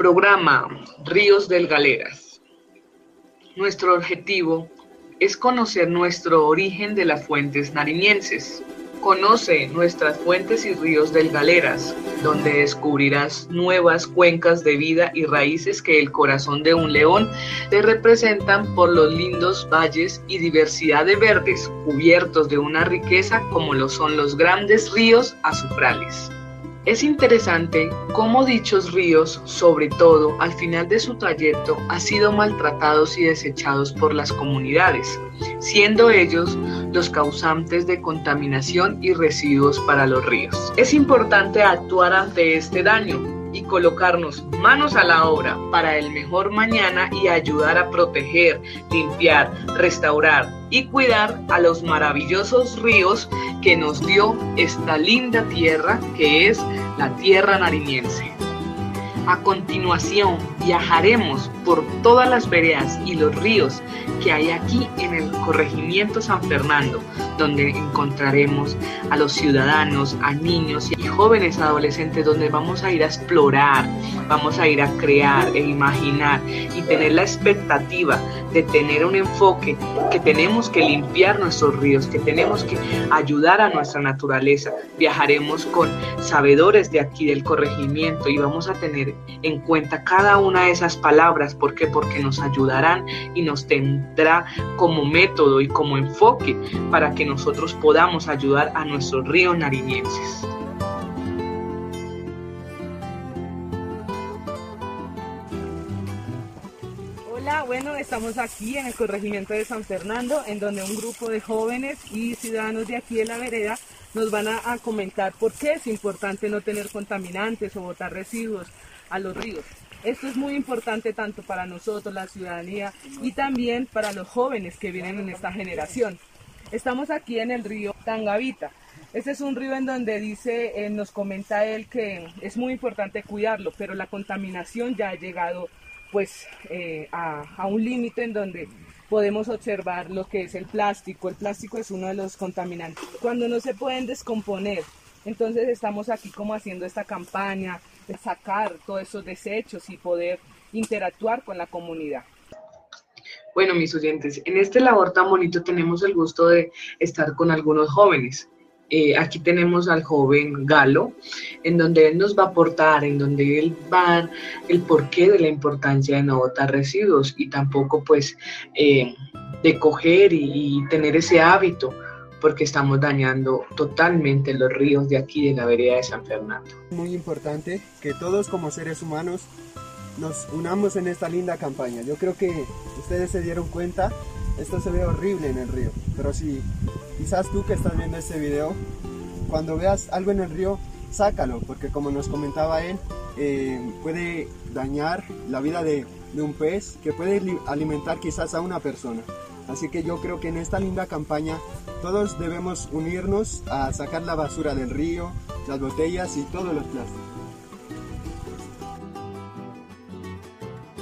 Programa Ríos del Galeras. Nuestro objetivo es conocer nuestro origen de las fuentes nariñenses. Conoce nuestras fuentes y ríos del Galeras, donde descubrirás nuevas cuencas de vida y raíces que el corazón de un león te representan por los lindos valles y diversidad de verdes cubiertos de una riqueza como lo son los grandes ríos azufrales. Es interesante cómo dichos ríos, sobre todo al final de su trayecto, han sido maltratados y desechados por las comunidades, siendo ellos los causantes de contaminación y residuos para los ríos. Es importante actuar ante este daño y colocarnos manos a la obra para el mejor mañana y ayudar a proteger, limpiar, restaurar y cuidar a los maravillosos ríos que nos dio esta linda tierra que es la tierra nariñense. A continuación viajaremos por todas las veredas y los ríos que hay aquí en el corregimiento San Fernando, donde encontraremos a los ciudadanos, a niños y jóvenes adolescentes, donde vamos a ir a explorar, vamos a ir a crear e imaginar y tener la expectativa de tener un enfoque que tenemos que limpiar nuestros ríos, que tenemos que ayudar a nuestra naturaleza. Viajaremos con sabedores de aquí del corregimiento y vamos a tener en cuenta cada una de esas palabras. ¿Por qué? Porque nos ayudarán y nos tendrá como método y como enfoque para que nosotros podamos ayudar a nuestros ríos nariñenses. Hola, bueno, estamos aquí en el corregimiento de San Fernando, en donde un grupo de jóvenes y ciudadanos de aquí de la vereda nos van a, a comentar por qué es importante no tener contaminantes o botar residuos a los ríos. Esto es muy importante tanto para nosotros, la ciudadanía, y también para los jóvenes que vienen en esta generación. Estamos aquí en el río Tangavita. Este es un río en donde dice, eh, nos comenta él que es muy importante cuidarlo, pero la contaminación ya ha llegado pues eh, a, a un límite en donde podemos observar lo que es el plástico. El plástico es uno de los contaminantes. Cuando no se pueden descomponer, entonces estamos aquí como haciendo esta campaña sacar todos esos desechos y poder interactuar con la comunidad. Bueno, mis oyentes, en este labor tan bonito tenemos el gusto de estar con algunos jóvenes. Eh, aquí tenemos al joven Galo, en donde él nos va a aportar, en donde él va el porqué de la importancia de no botar residuos y tampoco pues eh, de coger y tener ese hábito porque estamos dañando totalmente los ríos de aquí de la vereda de San Fernando. Muy importante que todos como seres humanos nos unamos en esta linda campaña. Yo creo que ustedes se dieron cuenta, esto se ve horrible en el río, pero si quizás tú que estás viendo este video, cuando veas algo en el río, sácalo, porque como nos comentaba él, eh, puede dañar la vida de, de un pez que puede alimentar quizás a una persona. Así que yo creo que en esta linda campaña todos debemos unirnos a sacar la basura del río, las botellas y todos los plásticos.